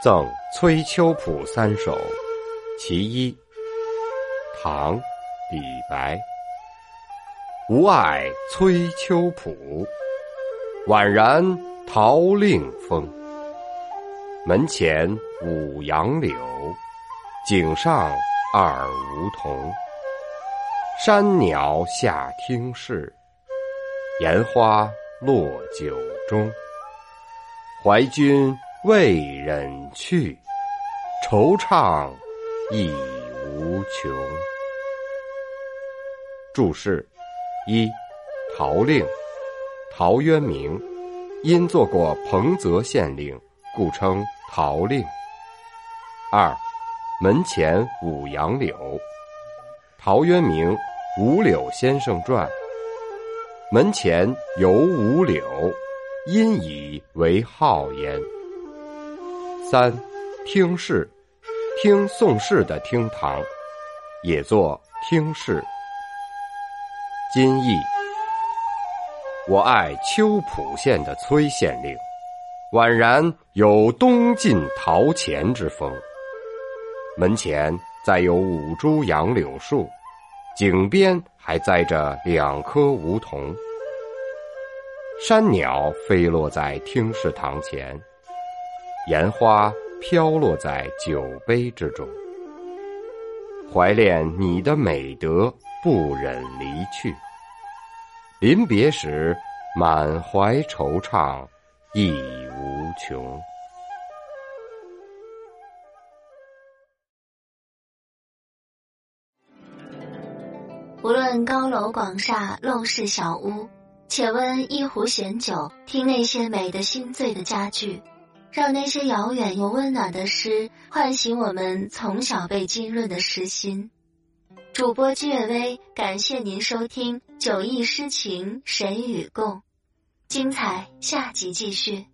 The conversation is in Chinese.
赠崔秋浦三首，其一。唐，李白。吾爱崔秋浦，宛然桃令风。门前五杨柳，井上二梧桐。山鸟下听事，岩花落酒中。怀君。未忍去，惆怅亦无穷。注释：一、陶令，陶渊明，因做过彭泽县令，故称陶令。二、门前五杨柳，陶渊明《五柳先生传》。门前有五柳，因以为号焉。三，听事，听宋氏的厅堂，也作听事。今译：我爱秋浦县的崔县令，宛然有东晋陶潜之风。门前栽有五株杨柳树，井边还栽着两棵梧桐。山鸟飞落在听事堂前。烟花飘落在酒杯之中，怀恋你的美德，不忍离去。临别时，满怀惆怅，亦无穷。无论高楼广厦、陋室小屋，且温一壶闲酒，听那些美得心醉的佳句。让那些遥远又温暖的诗唤醒我们从小被浸润的诗心。主播季月薇，感谢您收听《九忆诗情神与共》，精彩下集继续。